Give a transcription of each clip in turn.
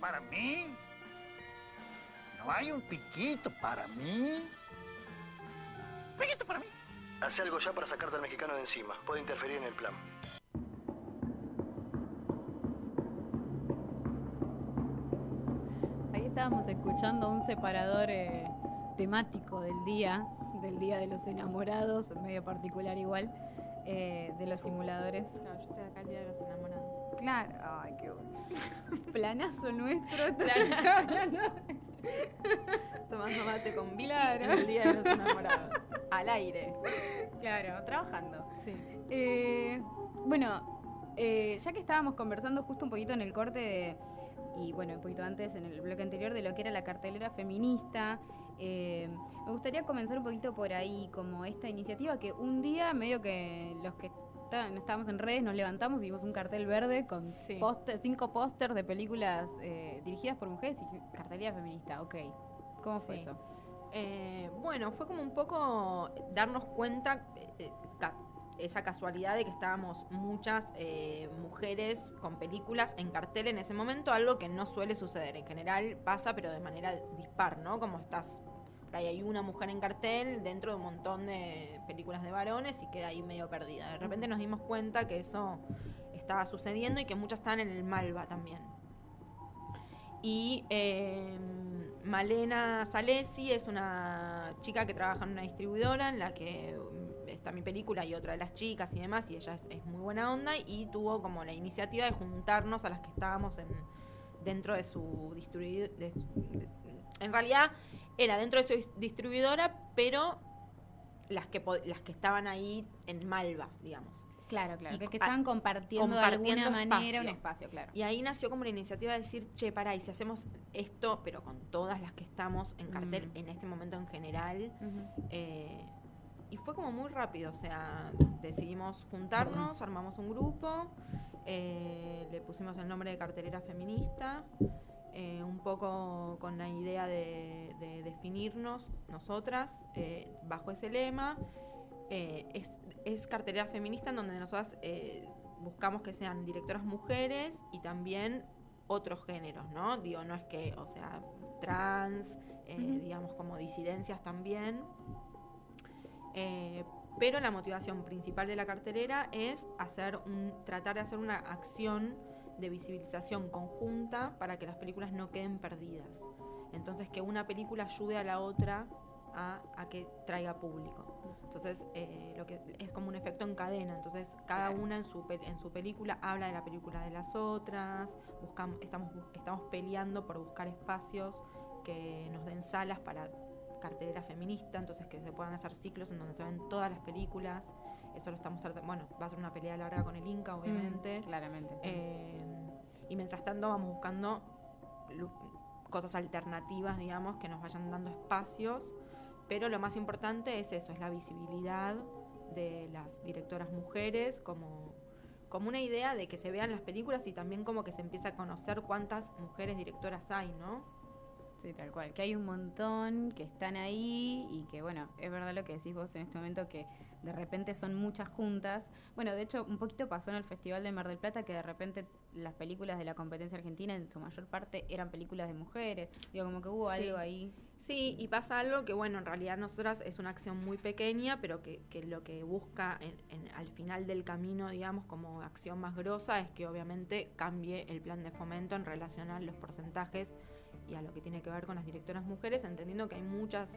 para mí? ¿No hay un piquito para mí? ¿Piquito para mí? Hace algo ya para sacarte al mexicano de encima. Puede interferir en el plan. Ahí estábamos escuchando un separador eh, temático del día, del Día de los Enamorados, medio particular igual, eh, de los simuladores. No, yo estoy acá el día de los enamorados. Claro, ay, qué bueno. Planazo nuestro. Planazo. Tomando mate con Vicky Claro. en el día de los enamorados. Al aire. claro, trabajando. Sí. Eh, bueno, eh, ya que estábamos conversando justo un poquito en el corte de- y bueno, un poquito antes en el bloque anterior de lo que era la cartelera feminista, eh, me gustaría comenzar un poquito por ahí, como esta iniciativa que un día medio que los que está- estábamos en redes nos levantamos y vimos un cartel verde con Sí. cinco pósters de películas eh, dirigidas por mujeres y cartelera feminista, ok. ¿Cómo fue Sí. eso? Eh, bueno, fue como un poco darnos cuenta, eh, eh, ca- esa casualidad de que estábamos muchas eh, mujeres con películas en cartel en ese momento, algo que no suele suceder. En general pasa, pero de manera dispar, ¿no? Como estás, por ahí hay una mujer en cartel dentro de un montón de películas de varones y queda ahí medio perdida. De repente nos dimos cuenta que eso estaba sucediendo y que muchas estaban en el Malva también. Y eh, Malena Salesi es una chica que trabaja en una distribuidora en la que mm, está mi película y otra de las chicas y demás, y ella es, es muy buena onda y tuvo como la iniciativa de juntarnos a las que estábamos en, dentro de su distribuidora. En realidad era dentro de su dis- distribuidora, pero las que, las que estaban ahí en Malva, digamos. Claro, claro, Y que, estaban compartiendo, compartiendo de alguna manera espacio. un espacio, claro. Y ahí nació como la iniciativa de decir, che, pará, y si hacemos esto, pero con todas las que estamos en cartel Mm. en este momento en general. Eh, y fue como muy rápido, o sea, decidimos juntarnos, armamos un grupo, eh, le pusimos el nombre de cartelera feminista, eh, un poco con la idea de, de definirnos nosotras eh, bajo ese lema. Eh, es, es cartelera feminista en donde nosotras buscamos que sean directoras mujeres y también otros géneros, ¿no? Digo, no es que, o sea, trans, digamos como disidencias también. Pero la motivación principal de la cartelera es hacer un, tratar de hacer una acción de visibilización conjunta para que las películas no queden perdidas. Entonces que una película ayude a la otra a, a que traiga público. Entonces eh, lo que es como un efecto en cadena. Entonces cada Claro. una en su en su película habla de la película de las otras. Buscamos estamos estamos peleando por buscar espacios que nos den salas para cartelera feminista, entonces que se puedan hacer ciclos en donde se ven todas las películas. Eso lo estamos tratando. Bueno, va a ser una pelea larga con el Inca, obviamente. Mm, claramente. Eh, y mientras tanto vamos buscando cosas alternativas, digamos, que nos vayan dando espacios. Pero lo más importante es eso, es la visibilidad de las directoras mujeres como, como una idea de que se vean las películas y también como que se empieza a conocer cuántas mujeres directoras hay, ¿no? Sí, tal cual. Que hay un montón que están ahí y que, bueno, es verdad lo que decís vos en este momento, que de repente son muchas juntas. Bueno, de hecho, un poquito pasó en el Festival de Mar del Plata que de repente las películas de la competencia argentina en su mayor parte eran películas de mujeres. Digo, como que hubo Sí. algo ahí. Sí, y pasa algo que, bueno, en realidad nosotras es una acción muy pequeña, pero que, que lo que busca en, en- al final del camino, digamos, como acción más grosa, es que obviamente cambie el plan de fomento en relación a los porcentajes y a lo que tiene que ver con las directoras mujeres, entendiendo que hay muchas,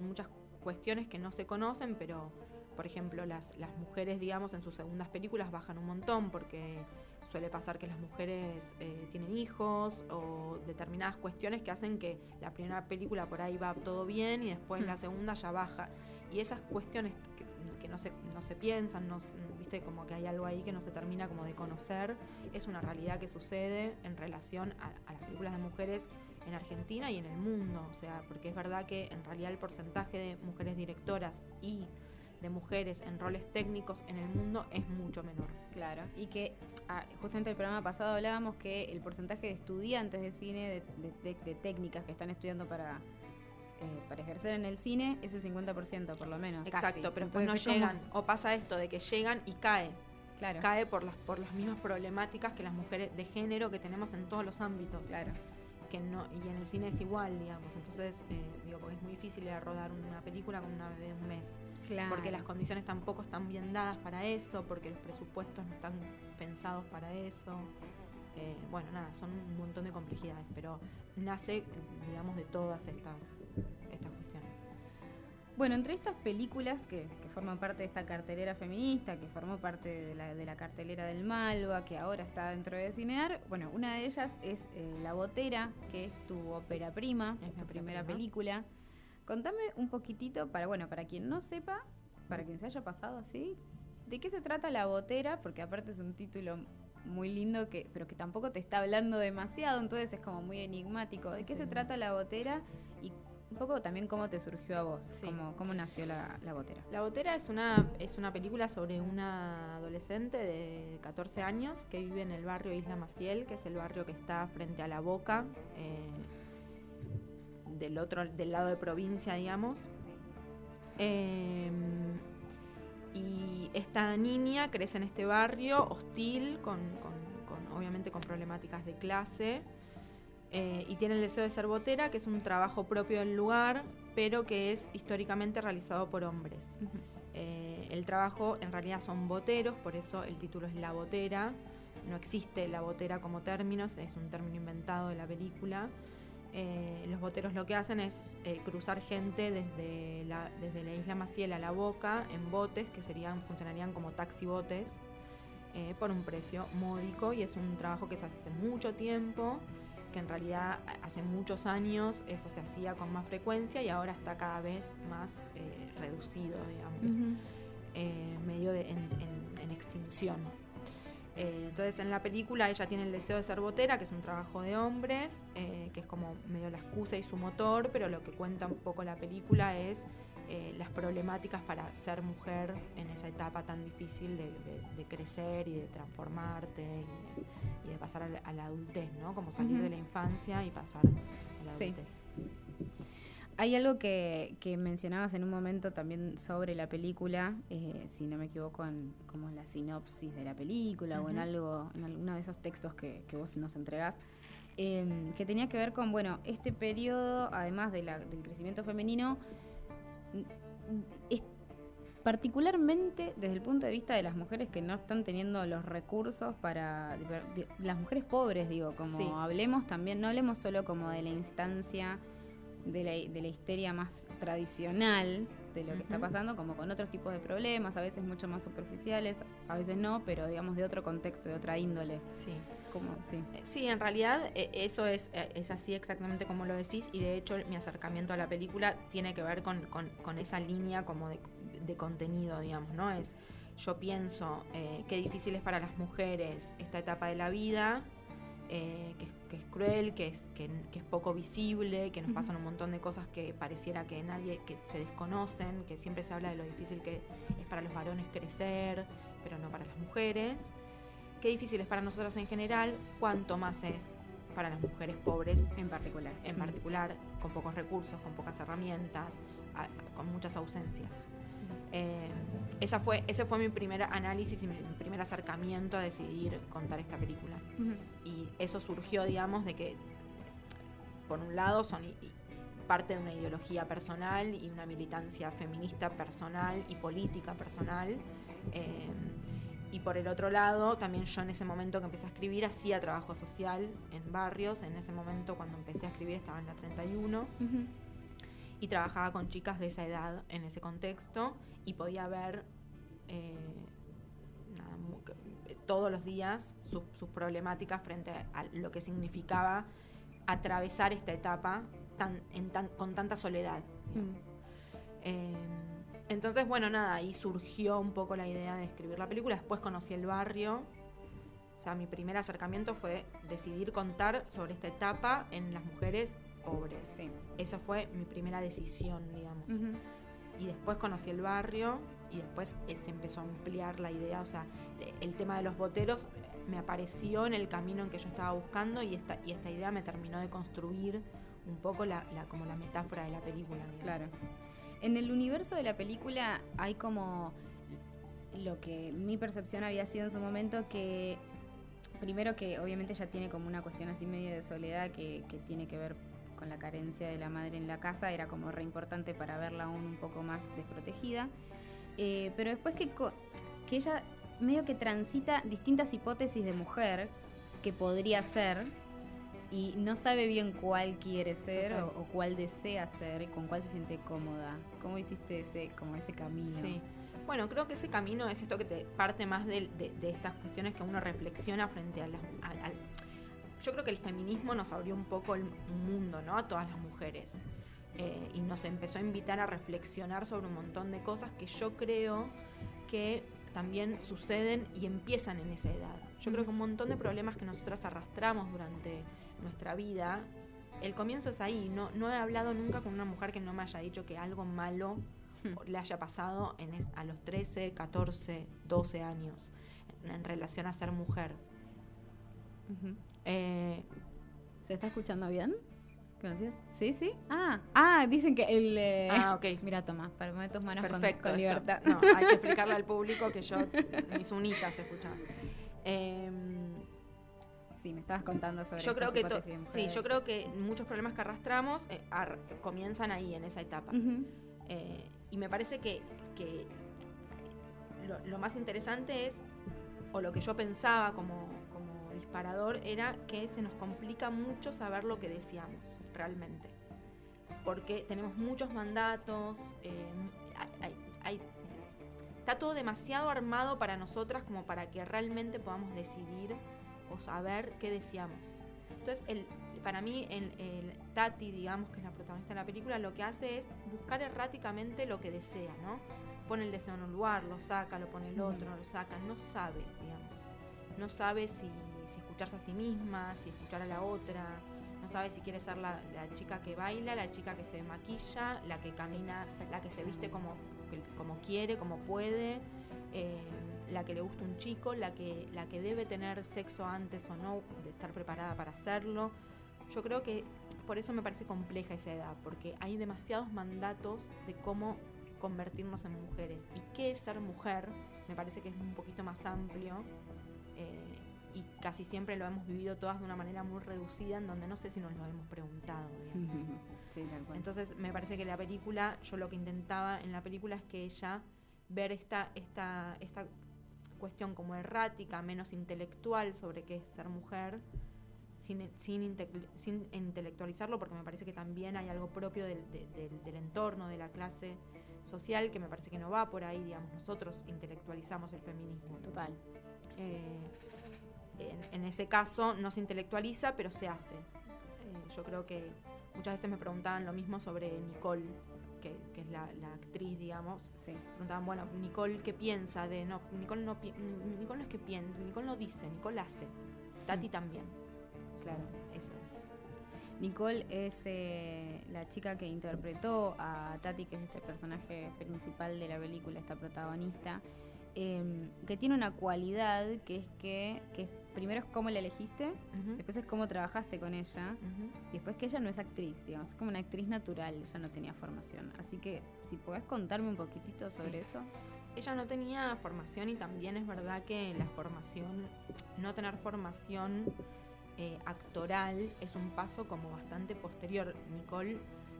muchas cuestiones que no se conocen, pero, por ejemplo, las, las mujeres, digamos, en sus segundas películas bajan un montón, porque suele pasar que las mujeres eh, tienen hijos o determinadas cuestiones que hacen que la primera película por ahí va todo bien y después la Hmm. segunda ya baja. Y esas cuestiones que, que no, se, no se piensan, no, viste como que hay algo ahí que no se termina como de conocer, es una realidad que sucede en relación a, a las películas de mujeres en Argentina y en el mundo. O sea, porque es verdad que en realidad el porcentaje de mujeres directoras y de mujeres en roles técnicos en el mundo es mucho menor. Claro. Y que ah, justamente el programa pasado hablábamos que el porcentaje de estudiantes de cine, de, de- técnicas que están estudiando para, eh, para ejercer en el cine, es el 50% por lo menos. Exacto, casi. pero después no como- llegan. O pasa esto de que llegan y cae. Claro. Cae por las, por las mismas problemáticas que las mujeres de género que tenemos en todos los ámbitos. Claro. Que no y en el cine es igual, digamos. Entonces, eh, digo, porque es muy difícil ir a rodar una película con una bebé de un mes. Claro. Porque las condiciones tampoco están bien dadas para eso, porque los presupuestos no están pensados para eso. Eh, bueno, nada, son un montón de complejidades, pero nace, digamos, de todas estas, estas. Bueno, entre estas películas que, que forman parte de esta cartelera feminista, que formó parte de la, de la cartelera del Malva, que ahora está dentro de Cinear, bueno, una de ellas es eh, La Botera, que es tu ópera prima, Es tu primera prima. película. Contame un poquitito, para bueno, para quien no sepa, para quien se haya pasado así, ¿de qué se trata La Botera? Porque aparte es un título muy lindo, que pero que tampoco te está hablando demasiado, entonces es como muy enigmático. ¿De qué se trata La Botera? Un poco también cómo te surgió a vos, Sí. cómo, cómo nació la, la Botera. La Botera es una, es una película sobre una adolescente de 14 años que vive en el barrio Isla Maciel, que es el barrio que está frente a la boca, eh, del otro, del lado de provincia, digamos. Eh, y esta niña crece en este barrio hostil, con, con- con- obviamente con problemáticas de clase, eh, y tiene el deseo de ser botera, que es un trabajo propio del lugar, pero que es históricamente realizado por hombres. Eh, el trabajo en realidad son boteros, por eso el título es La Botera. No existe la botera como término, es un término inventado de la película. Eh, los boteros lo que hacen es eh, cruzar gente desde la, desde la isla Maciel a la boca en botes que serían, funcionarían como taxibotes eh, por un precio módico y es un trabajo que se hace hace mucho tiempo, que en realidad hace muchos años eso se hacía con más frecuencia y ahora está cada vez más eh, reducido, digamos eh, medio de, en, en- en extinción. Eh, entonces en la película ella tiene el deseo de ser botera, que es un trabajo de hombres, que es como medio la excusa y su motor, pero lo que cuenta un poco la película es eh, las problemáticas para ser mujer en esa etapa tan difícil de, de- de crecer y de transformarte y de, y de pasar a la, a la adultez, ¿no? Como salir Ujú. de la infancia y pasar a la Sí. adultez. Hay algo que, que mencionabas en un momento también sobre la película, eh, si no me equivoco, en como en la sinopsis de la película o en algo, en alguno de esos textos que, que vos nos entregás, eh, que tenía que ver con, bueno, este periodo, además de la- del crecimiento femenino, es particularmente desde el punto de vista de las mujeres que no están teniendo los recursos para de- las mujeres pobres digo como Sí. hablemos también no hablemos solo como de la instancia de la, de la histeria más tradicional de lo que está Ujú. pasando, como con otros tipos de problemas, a veces mucho más superficiales, a veces no, pero digamos de otro contexto, de otra índole. Sí. Como, sí. Eh, Sí, en realidad eh, eso es, eh, es así exactamente como lo decís y de hecho mi acercamiento a la película tiene que ver con, con- con esa línea como de, de contenido, digamos, ¿no? Es, yo pienso eh, qué difícil es para las mujeres esta etapa de la vida, eh, que, es, que es cruel, que es, que, que es poco visible, que nos Ujú. pasan un montón de cosas que pareciera que nadie, que se desconocen, que siempre se habla de lo difícil que es para los varones crecer, pero no para las mujeres qué difícil es para nosotras en general, cuánto más es para las mujeres pobres En particular. en particular, con pocos recursos, con pocas herramientas, con muchas ausencias. Eh, esa fue, ese fue mi primer análisis y mi, mi primer acercamiento a decidir contar esta película. Ujú. Y eso surgió, digamos, de que, por un lado, son parte de una ideología personal y una militancia feminista personal y política personal. eh, y por el otro lado, también yo en ese momento que empecé a escribir hacía trabajo social en barrios. En ese momento, cuando empecé a escribir, estaba en la 31 Ujú. Y trabajaba con chicas de esa edad en ese contexto y podía ver eh, nada, eh, todos los días sus, sus problemáticas frente a lo que significaba atravesar esta etapa tan, en tan- con tanta soledad. digamos. Eh, entonces, bueno, nada, ahí surgió un poco la idea de escribir la película. Después conocí el barrio. O sea, mi primer acercamiento fue decidir contar sobre esta etapa en las mujeres pobres. Sí. Esa fue mi primera decisión, digamos. Y después conocí el barrio y después eh, se empezó a ampliar la idea. O sea, el tema de los boteros eh, me apareció en el camino en que yo estaba buscando y esta, y esta idea me terminó de construir un poco la, la- como la metáfora de la película. digamos. Claro. En el universo de la película hay como lo que mi percepción había sido en su momento que primero que obviamente ella tiene como una cuestión así medio de soledad que, que tiene que ver con la carencia de la madre en la casa, era como re importante para verla aún un poco más desprotegida. Eh, pero después que, que ella medio que transita distintas hipótesis de mujer que podría ser y no sabe bien cuál quiere ser o, cuál desea ser y con cuál se siente cómoda. ¿Cómo hiciste ese, como ese camino? Sí. Bueno, creo que ese camino es esto que te parte más de, de estas cuestiones que uno reflexiona frente a las... al- yo creo que el feminismo nos abrió un poco el mundo, ¿no? A todas las mujeres. Eh, y nos empezó a invitar a reflexionar sobre un montón de cosas que yo creo que también suceden y empiezan en esa edad. Yo creo que un montón de problemas que nosotras arrastramos durante nuestra vida, el comienzo es ahí. No, no he hablado nunca con una mujer que no me haya dicho que algo malo le haya pasado en es- a los 13, 14, 12 años en, en relación a ser mujer. Ujú. Eh, ¿Se está escuchando bien? ¿Qué me decías? ¿Sí, sí? Ah, ah, dicen que el... eh, ah, ok. Mira, toma, para poner tus manos con- Perfecto. con, esto. libertad. No, hay que explicarle al público que yo, mis unitas se escuchaban. Em, Sí, me estabas contando sobre yo creo que sí, yo creo que muchos problemas que arrastramos eh, ar- comienzan ahí en esa etapa. Eh, y me parece que, que lo, lo más interesante es, o lo que yo pensaba como disparador, era que se nos complica mucho saber lo que deseamos realmente. Porque tenemos muchos mandatos, eh, hay- hay- está todo demasiado armado para nosotras como para que realmente podamos decidir o saber qué deseamos. Entonces, el, para mí, el, el Tati, digamos, que es la protagonista de la película, lo que hace es buscar erráticamente lo que desea, ¿no? Pone el deseo en un lugar, lo saca, lo pone el otro, lo saca, no sabe, digamos. No sabe si escucharse a sí misma, si escuchar a la otra, no sabe si quiere ser la, la chica que baila, la chica que se maquilla, la que camina, la que se viste como, como quiere, como puede, eh, la que le gusta un chico, la que, la que debe tener sexo antes o no, de estar preparada para hacerlo. Yo creo que por eso me parece compleja esa edad, porque hay demasiados mandatos de cómo convertirnos en mujeres. ¿Y qué es ser mujer? Me parece que es un poquito más amplio. eh, y casi siempre lo hemos vivido todas de una manera muy reducida, en donde no sé si nos lo hemos preguntado. digamos. Sí, tal cual. Entonces me parece que la película, yo lo que intentaba en la película es que ella ver esta, esta, esta cuestión como errática, menos intelectual sobre qué es ser mujer, sin, sin, inte- sin intelectualizarlo, porque me parece que también hay algo propio del, de- del- del entorno, de la clase social, que me parece que no va por ahí, digamos, nosotros intelectualizamos el feminismo. Total. Eh, en, en ese caso no se intelectualiza, pero se hace. Eh, yo creo que muchas veces me preguntaban lo mismo sobre Nicole, que, que es la, la actriz, digamos. Sí. Preguntaban, bueno, Nicole, ¿qué piensa de...? No, Nicole no, Nicole no es que piensa, Nicole no dice, Nicole hace. Tati Mm. también. Claro. Eso es. Nicole es eh, la chica que interpretó a Tati, que es este personaje principal de la película, esta protagonista, em, que tiene una cualidad que es que, que es- primero es cómo la elegiste, después es cómo trabajaste con ella, y después que ella no es actriz, digamos, es como una actriz natural, ella no tenía formación. Así que si podés contarme un poquitito sobre Sí. eso. Ella no tenía formación y también es verdad que la formación, no tener formación eh, actoral es un paso como bastante posterior. Nicole,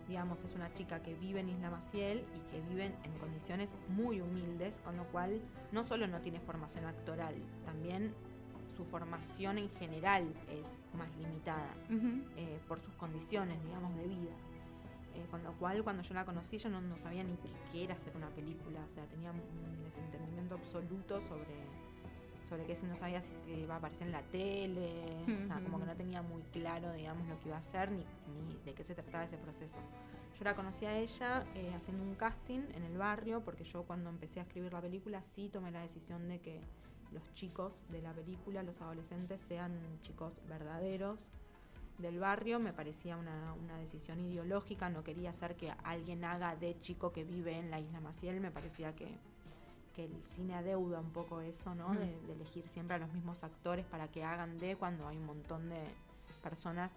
digamos, es una chica que vive en Isla Maciel y que vive en condiciones muy humildes, con lo cual no solo no tiene formación actoral, también su formación en general es más limitada eh, por sus condiciones, digamos, de vida. Eh, con lo cual, cuando yo la conocí, ella no, no sabía ni qué, era hacer una película, o sea, tenía un desentendimiento absoluto sobre, sobre que no sabía si te iba a aparecer en la tele, o sea, como que no tenía muy claro, digamos, lo que iba a hacer ni, ni de qué se trataba ese proceso. Yo la conocí a ella eh, haciendo un casting en el barrio, porque yo cuando empecé a escribir la película sí tomé la decisión de que los chicos de la película, los adolescentes, sean chicos verdaderos del barrio. Me parecía una, una decisión ideológica, no quería hacer que alguien haga de chico que vive en la isla Maciel, me parecía que, que el cine adeuda un poco eso, ¿no? De, de elegir siempre a los mismos actores para que hagan de cuando hay un montón de personas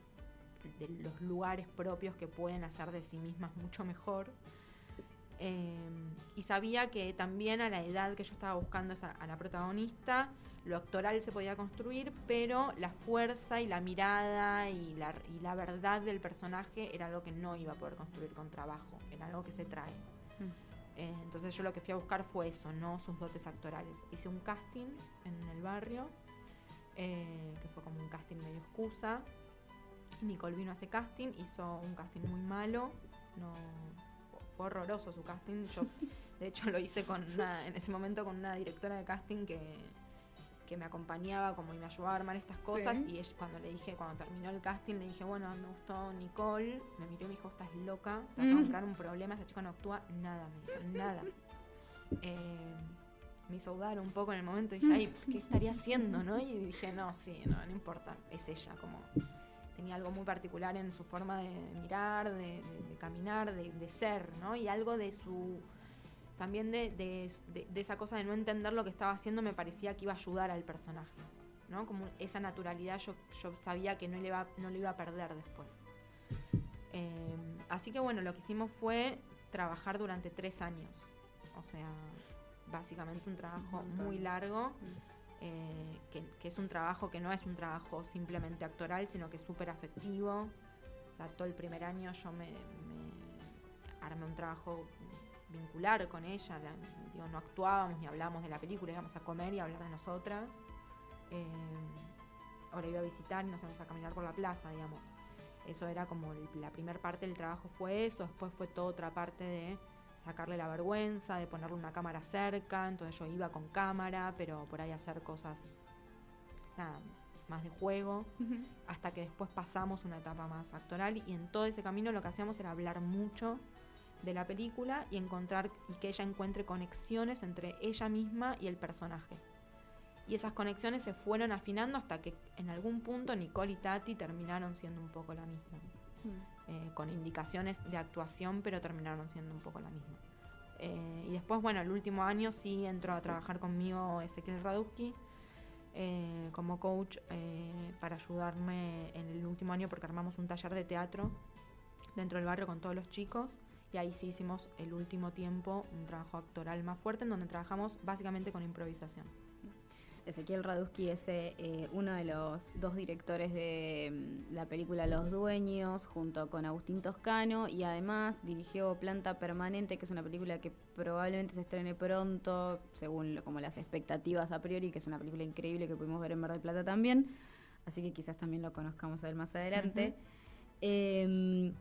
de los lugares propios que pueden hacer de sí mismas mucho mejor. Eh, y sabía que también a la edad que yo estaba buscando a la protagonista, lo actoral se podía construir, pero la fuerza y la mirada y la, y la verdad del personaje era algo que no iba a poder construir con trabajo, era algo que se trae. Eh, entonces yo lo que fui a buscar fue eso, no sus dotes actorales. Hice un casting en el barrio, eh, que fue como un casting medio excusa. Nicole vino a ese casting, hizo un casting muy malo, no fue horroroso su casting. Yo, de hecho, lo hice con una, en ese momento con una directora de casting que, que me acompañaba como y me ayudaba a armar estas cosas. Sí. Y ella, cuando le dije, cuando terminó el casting, le dije, bueno, me gustó Nicole. Me miró y me dijo, estás loca, te vas a Mm. comprar un problema, esa chica no actúa nada, me dijo, nada. Eh, me hizo dudar un poco en el momento. Dije, ay, ¿qué estaría haciendo, no? Y dije, no, sí, no, no importa, es ella, como tenía algo muy particular en su forma de mirar, de, de- de caminar, de, de ser, ¿no? Y algo de su también de, esa cosa de no entender lo que estaba haciendo me parecía que iba a ayudar al personaje, ¿no? Como esa naturalidad yo, yo sabía que no le, iba, no le iba a perder después. Eh, así que bueno, lo que hicimos fue trabajar durante tres años, o sea, básicamente un trabajo muy largo, eh, que, que es un trabajo que no es un trabajo simplemente actoral, sino que es súper afectivo. O sea, todo el primer año yo me, me armé un trabajo vincular con ella. la- digo, no actuábamos ni hablábamos de la película, íbamos a comer y a hablar de nosotras. Eh, ahora iba a visitar y nos íbamos a caminar por la plaza, digamos. Eso era como el- la primera parte del trabajo fue eso, después fue toda otra parte de sacarle la vergüenza, de ponerle una cámara cerca, entonces yo iba con cámara, pero por ahí hacer cosas, nada, más de juego, hasta que después pasamos una etapa más actoral y en todo ese camino lo que hacíamos era hablar mucho de la película y encontrar y que ella encuentre conexiones entre ella misma y el personaje. Y esas conexiones se fueron afinando hasta que en algún punto Nicole y Tati terminaron siendo un poco la misma eh, con indicaciones de actuación, pero terminaron siendo un poco la misma. Eh, y después, bueno, el último año sí entró a trabajar conmigo Ezequiel Radowski eh, como coach eh, para ayudarme en el último año porque armamos un taller de teatro dentro del barrio con todos los chicos y ahí sí hicimos el último tiempo un trabajo actoral más fuerte en donde trabajamos básicamente con improvisación. Ezequiel Radusky es eh, uno de los dos directores de mm, la película Los Dueños, junto con Agustín Toscano, y además dirigió Planta Permanente, que es una película que probablemente se estrene pronto, según lo- como las expectativas a priori, que es una película increíble que pudimos ver en Mar del Plata también, así que quizás también lo conozcamos a él más adelante. Em,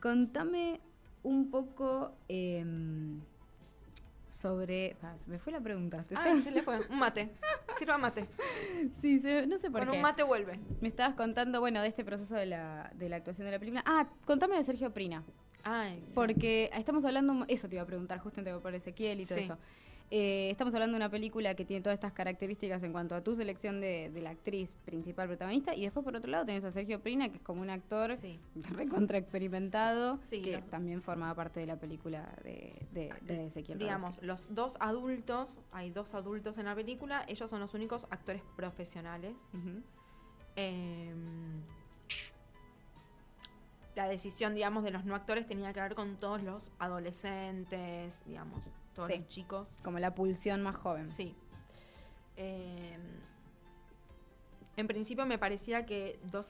contame un poco em, sobre... ah, se me fue la pregunta. te Ay, se le fue. Un mate. Sirva mate. Sí, se- no sé por Con qué. un mate vuelve. Me estabas contando, bueno, de este proceso de la, de la actuación de la película. Ah, contame de Sergio Prina. Ay, sí. Porque estamos hablando, eso te iba a preguntar justamente por Ezequiel y todo Sí. eso. Eh, estamos hablando de una película que tiene todas estas características en cuanto a tu selección de, de la actriz principal protagonista. Y después, por otro lado, tenés a Sergio Prina, que es como un actor Sí. recontra experimentado, Sí, que también formaba parte de la película de, de, de Ezequiel. Digamos, los dos adultos, hay dos adultos en la película, ellos son los únicos actores profesionales. Eh, la decisión, digamos, de los no actores tenía que ver con todos los adolescentes, digamos, todos Sí. los chicos. Como la pulsión más joven. Sí. Eh, en principio me parecía que dos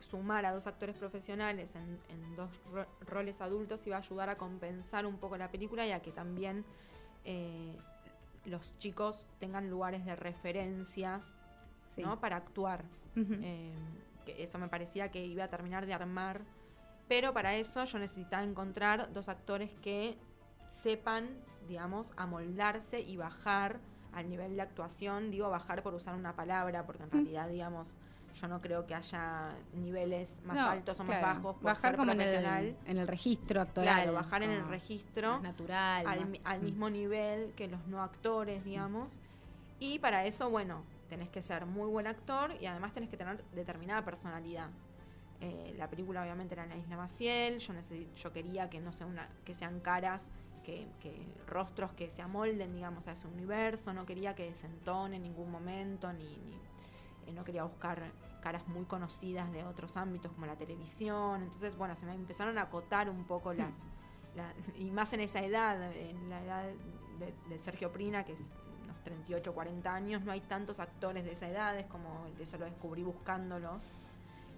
sumar a dos actores profesionales en, en dos ro- roles adultos iba a ayudar a compensar un poco la película y a que también eh, los chicos tengan lugares de referencia Sí. ¿no? para actuar. Eh, que eso me parecía que iba a terminar de armar. Pero para eso yo necesitaba encontrar dos actores que sepan, digamos, amoldarse y bajar al nivel de actuación. Digo bajar por usar una palabra, porque en realidad, digamos, yo no creo que haya niveles más No, altos o más claro. bajos por Bajar ser como en profesional. el, en el registro actoral. Claro, bajar en el registro natural. al, más- Mm. mismo nivel que los no actores, digamos. Y para eso, bueno, tenés que ser muy buen actor y además tenés que tener determinada personalidad. Eh, la película obviamente era en la Isla Maciel, yo, yo quería que no sea una, que sean caras, que, que rostros que se amolden, digamos, a ese universo, no quería que desentone en ningún momento, ni, ni- eh, no quería buscar caras muy conocidas de otros ámbitos como la televisión. Entonces, bueno, se me empezaron a acotar un poco las, la- y más en esa edad, en la edad de, de Sergio Prina, que es unos 38, 40 años, no hay tantos actores de esa edad, es como, eso lo descubrí buscándolos.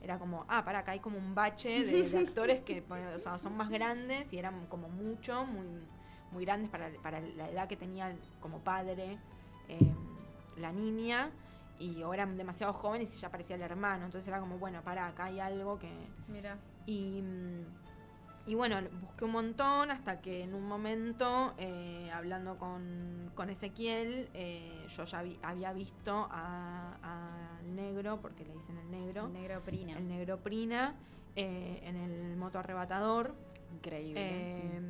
Era como, ah, para acá hay como un bache de, de actores que bueno, o sea, son más grandes y eran como mucho, muy, muy grandes para, para la edad que tenía como padre eh, la niña. Y o eran demasiado jóvenes y ya parecía el hermano. Entonces era como, bueno, para acá hay algo que, Mira. y, mm, y bueno, busqué un montón hasta que en un momento, eh, hablando con, con Ezequiel, eh, yo ya vi- había visto a- al negro, porque le dicen el negro, El negro Prina. el negro Prina, eh, en el moto arrebatador Increíble. eh,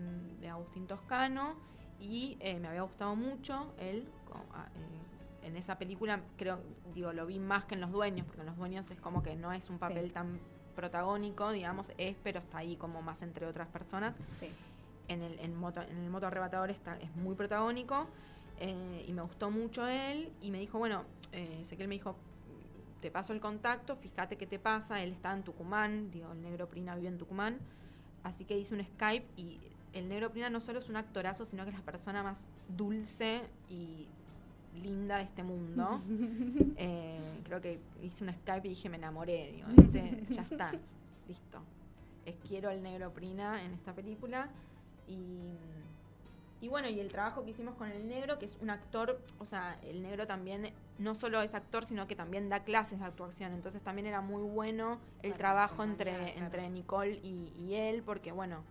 de Agustín Toscano y eh, me había gustado mucho él co- a- eh, en esa película creo digo lo vi más que en los dueños porque en los dueños es como que no es un papel Sí. tan protagónico digamos es pero está ahí como más entre otras personas Sí. en el, en moto, en el moto arrebatador está, es muy protagónico eh, y me gustó mucho él y me dijo, bueno, eh, Ezequiel me dijo, te paso el contacto, fíjate qué te pasa, él está en Tucumán, digo, el negro Prina vive en Tucumán, así que hice un Skype y el negro Prina no solo es un actorazo, sino que es la persona más dulce y linda de este mundo. Eh, creo que hice un Skype y dije, me enamoré, digo, este, ya está, listo. Es, quiero al negro Prina en esta película. Y, y bueno, y el trabajo que hicimos con el negro, que es un actor, o sea, el negro también no solo es actor, sino que también da clases de actuación. Entonces también era muy bueno el Para trabajo entre, claro. entre Nicole y, y él, porque bueno,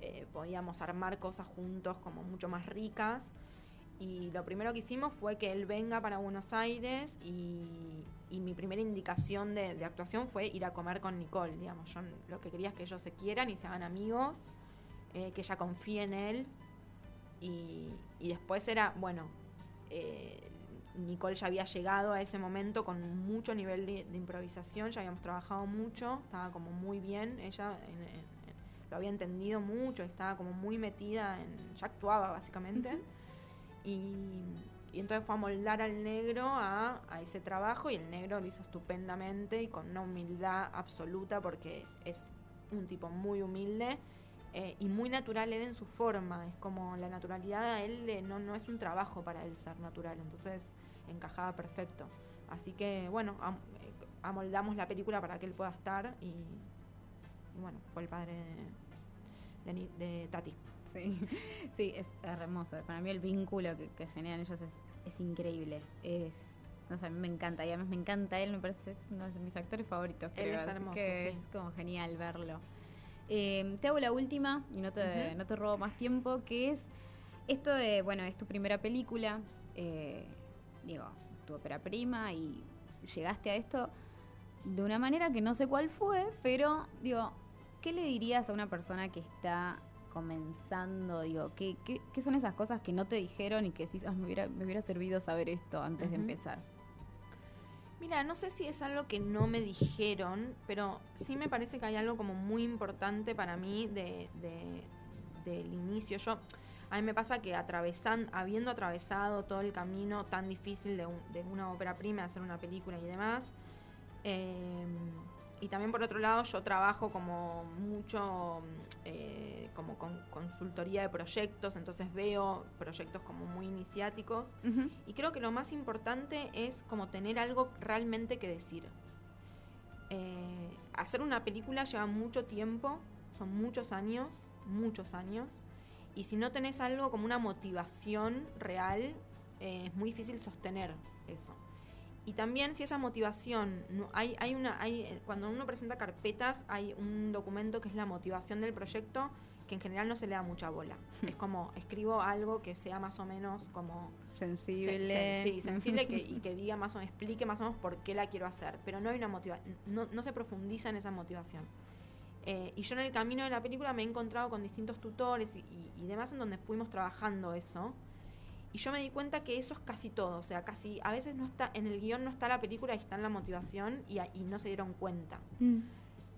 eh, podíamos armar cosas juntos como mucho más ricas. Y lo primero que hicimos fue que él venga para Buenos Aires y, y mi primera indicación de, de actuación fue ir a comer con Nicole, digamos. Yo lo que quería es que ellos se quieran y se hagan amigos, eh, que ella confíe en él. Y, y después era, bueno, eh, Nicole ya había llegado a ese momento con mucho nivel de, de improvisación, ya habíamos trabajado mucho, estaba como muy bien, ella en- lo había entendido mucho, estaba como muy metida en, ya actuaba básicamente. Y, y entonces fue a moldar al negro a, a ese trabajo y el negro lo hizo estupendamente y con una humildad absoluta porque es un tipo muy humilde eh, y muy natural él en su forma. Es como la naturalidad a él eh, no, no es un trabajo para él ser natural, entonces encajaba perfecto. Así que bueno, am- eh, amoldamos la película para que él pueda estar y, y bueno, fue el padre de, de de Tati. Sí, sí, es hermoso. Para mí el vínculo que, que generan ellos es, es increíble. Es, no sé, a mí me encanta. Y además me encanta él, me parece es uno de mis actores favoritos. Él es así hermoso, que sí. Es como genial verlo. Eh, te hago la última y no te, Ujú. no te robo más tiempo, que es esto de, bueno, es tu primera película, eh, digo, tu ópera prima y llegaste a esto de una manera que no sé cuál fue, pero digo, ¿qué le dirías a una persona que está comenzando? Digo, ¿qué, qué, qué son esas cosas que no te dijeron y que decís, "Ah, me, hubiera, me hubiera servido saber esto antes de empezar? Mira, no sé si es algo que no me dijeron, pero sí me parece que hay algo como muy importante para mí de, de- del inicio. Yo, a mí me pasa que atravesan, habiendo atravesado todo el camino tan difícil de, de una ópera prima, hacer una película y demás, eh, y también por otro lado yo trabajo como mucho eh, como con consultoría de proyectos, entonces veo proyectos como muy iniciáticos. Y creo que lo más importante es como tener algo realmente que decir. Eh, hacer una película lleva mucho tiempo, son muchos años, muchos años. Y si no tenés algo como una motivación real, eh, es muy difícil sostener eso. Y también si esa motivación, hay, hay una, hay, eh, cuando uno presenta carpetas, hay un documento que es la motivación del proyecto, que en general no se le da mucha bola. es como, escribo algo que sea más o menos como Sensible. Sen- sen- sí, sensible que, y que diga más o menos, explique más o menos por qué la quiero hacer. Pero no hay una motivación, no, no se profundiza en esa motivación. Eh, y yo en el camino de la película me he encontrado con distintos tutores y, y- y demás en donde fuimos trabajando eso. Y yo me di cuenta que eso es casi todo. O sea, casi a veces no está, en el guion no está la película y está en la motivación y, no se dieron cuenta. Mm.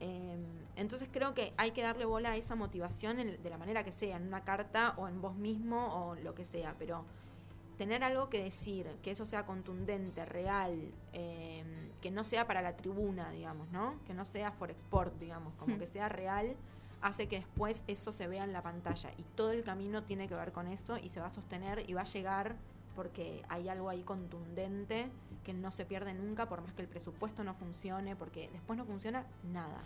Eh, entonces creo que hay que darle bola a esa motivación en- de la manera que sea, en una carta o en vos mismo o lo que sea, pero tener algo que decir, que eso sea contundente, real, eh, que no sea para la tribuna, digamos, ¿no? Que no sea for export, digamos, como Hmm. que sea real, hace que después eso se vea en la pantalla. Y todo el camino tiene que ver con eso y se va a sostener y va a llegar porque hay algo ahí contundente que no se pierde nunca por más que el presupuesto no funcione, porque después no funciona nada.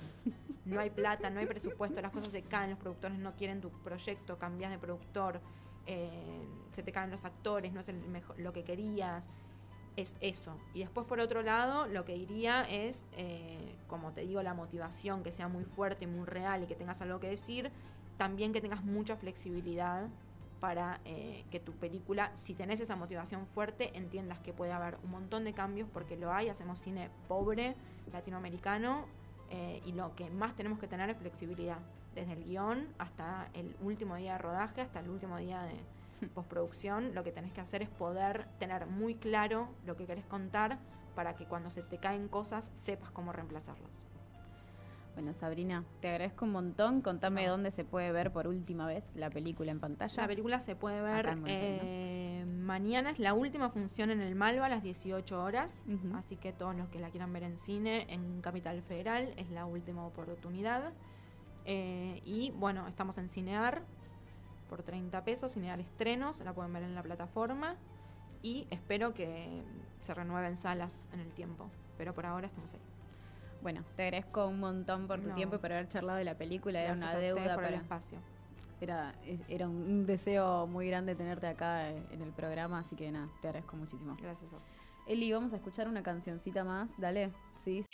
No hay plata, no hay presupuesto, las cosas se caen, los productores no quieren tu proyecto, cambias de productor, eh, se te caen los actores, no es lo que querías. Es eso. Y después, por otro lado, lo que diría es, eh, como te digo, la motivación, que sea muy fuerte, muy real y que tengas algo que decir. También que tengas mucha flexibilidad para eh, que tu película, si tenés esa motivación fuerte, entiendas que puede haber un montón de cambios, porque lo hay, hacemos cine pobre, latinoamericano, eh, y lo que más tenemos que tener es flexibilidad, desde el guion hasta el último día de rodaje, hasta el último día de postproducción, lo que tenés que hacer es poder tener muy claro lo que querés contar para que cuando se te caen cosas sepas cómo reemplazarlas. Bueno, Sabrina, te agradezco un montón. Contame No. dónde se puede ver por última vez la película en pantalla. La película se puede ver eh, mañana, es la última función en el Malva a las 18 horas, así que todos los que la quieran ver en cine, en Capital Federal, es la última oportunidad. Eh, y bueno, estamos en Cinear por 30 pesos, Cinear estrenos, la pueden ver en la plataforma y espero que se renueven salas en el tiempo, pero por ahora estamos ahí. Bueno, te agradezco un montón por tu No. tiempo y por haber charlado de la película. Era una deuda por el para. espacio. Era, era un deseo muy grande tenerte acá eh, en el programa, así que nada, te agradezco muchísimo. Gracias a vos. Eli, vamos a escuchar una cancioncita más. Dale, sí,